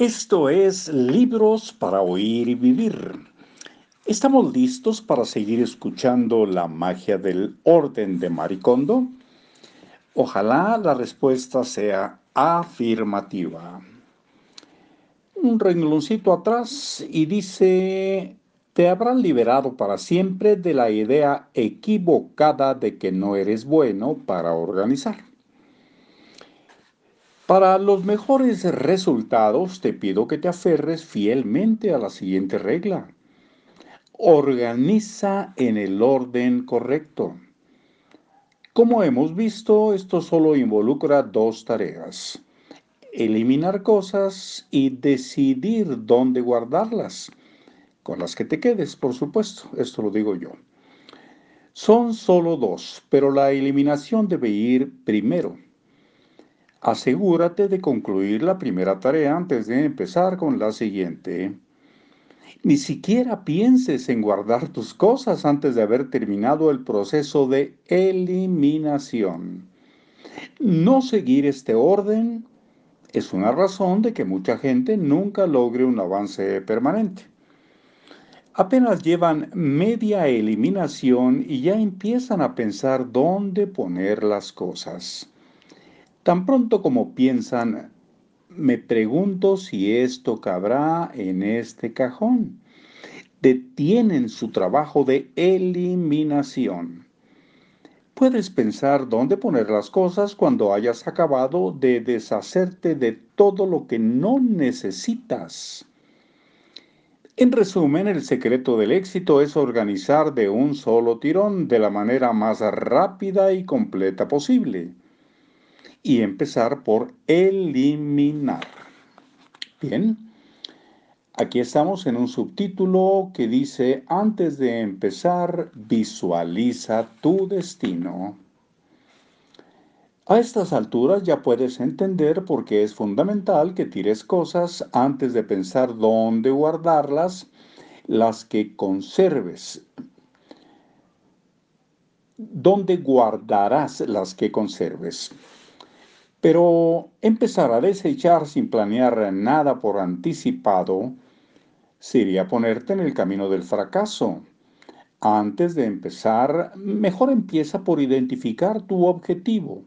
Esto es Libros para Oír y Vivir. ¿Estamos listos para seguir escuchando la magia del orden de Maricondo? Ojalá la respuesta sea afirmativa. Un rengloncito atrás y dice, te habrán liberado para siempre de la idea equivocada de que no eres bueno para organizar. Para los mejores resultados te pido que te aferres fielmente a la siguiente regla. Organiza en el orden correcto. Como hemos visto, esto solo involucra dos tareas. Eliminar cosas y decidir dónde guardarlas. Con las que te quedes, por supuesto, esto lo digo yo. Son solo dos, pero la eliminación debe ir primero. Asegúrate de concluir la primera tarea antes de empezar con la siguiente. Ni siquiera pienses en guardar tus cosas antes de haber terminado el proceso de eliminación. No seguir este orden es una razón de que mucha gente nunca logre un avance permanente. Apenas llevan media eliminación y ya empiezan a pensar dónde poner las cosas. Tan pronto como piensan, me pregunto si esto cabrá en este cajón. Detienen su trabajo de eliminación. Puedes pensar dónde poner las cosas cuando hayas acabado de deshacerte de todo lo que no necesitas. En resumen, el secreto del éxito es organizar de un solo tirón de la manera más rápida y completa posible y empezar por eliminar. Bien, aquí estamos en un subtítulo que dice, antes de empezar, visualiza tu destino. A estas alturas ya puedes entender por qué es fundamental que tires cosas antes de pensar dónde guardarlas, las que conserves. ¿Dónde guardarás las que conserves? Pero empezar a desechar sin planear nada por anticipado sería ponerte en el camino del fracaso. Antes de empezar, mejor empieza por identificar tu objetivo.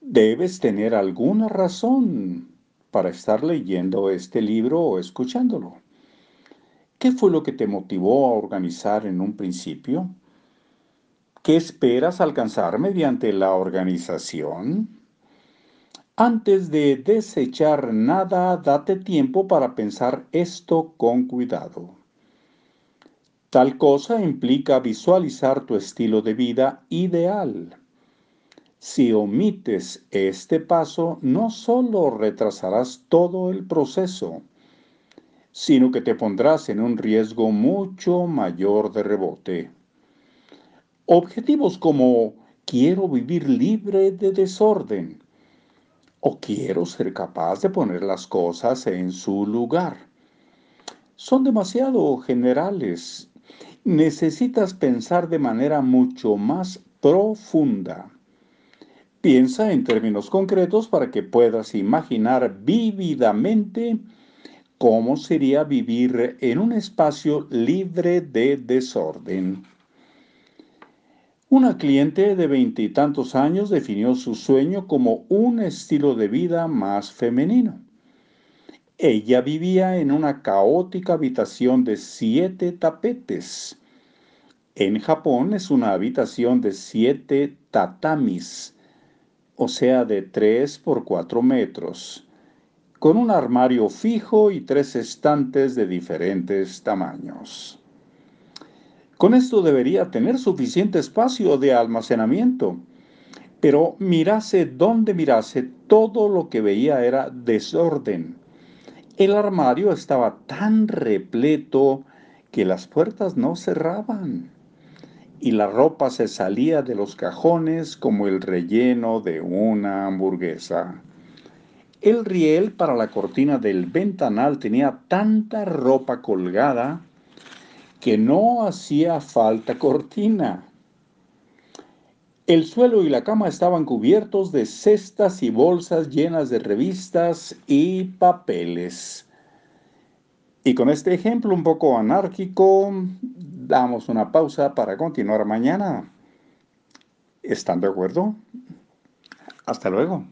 Debes tener alguna razón para estar leyendo este libro o escuchándolo. ¿Qué fue lo que te motivó a organizar en un principio? ¿Qué esperas alcanzar mediante la organización? Antes de desechar nada, date tiempo para pensar esto con cuidado. Tal cosa implica visualizar tu estilo de vida ideal. Si omites este paso, no solo retrasarás todo el proceso, sino que te pondrás en un riesgo mucho mayor de rebote. Objetivos como quiero vivir libre de desorden, o quiero ser capaz de poner las cosas en su lugar. Son demasiado generales. Necesitas pensar de manera mucho más profunda. Piensa en términos concretos para que puedas imaginar vívidamente cómo sería vivir en un espacio libre de desorden. Una cliente de veintitantos años definió su sueño como un estilo de vida más femenino. Ella vivía en una caótica habitación de siete tapetes. En Japón es una habitación de siete tatamis, o sea, de tres por cuatro metros, con un armario fijo y tres estantes de diferentes tamaños. Con esto debería tener suficiente espacio de almacenamiento. Pero mirase donde mirase, todo lo que veía era desorden. El armario estaba tan repleto que las puertas no cerraban y la ropa se salía de los cajones como el relleno de una hamburguesa. El riel para la cortina del ventanal tenía tanta ropa colgada que no hacía falta cortina. El suelo y la cama estaban cubiertos de cestas y bolsas llenas de revistas y papeles. Y con este ejemplo un poco anárquico, damos una pausa para continuar mañana. ¿Están de acuerdo? Hasta luego.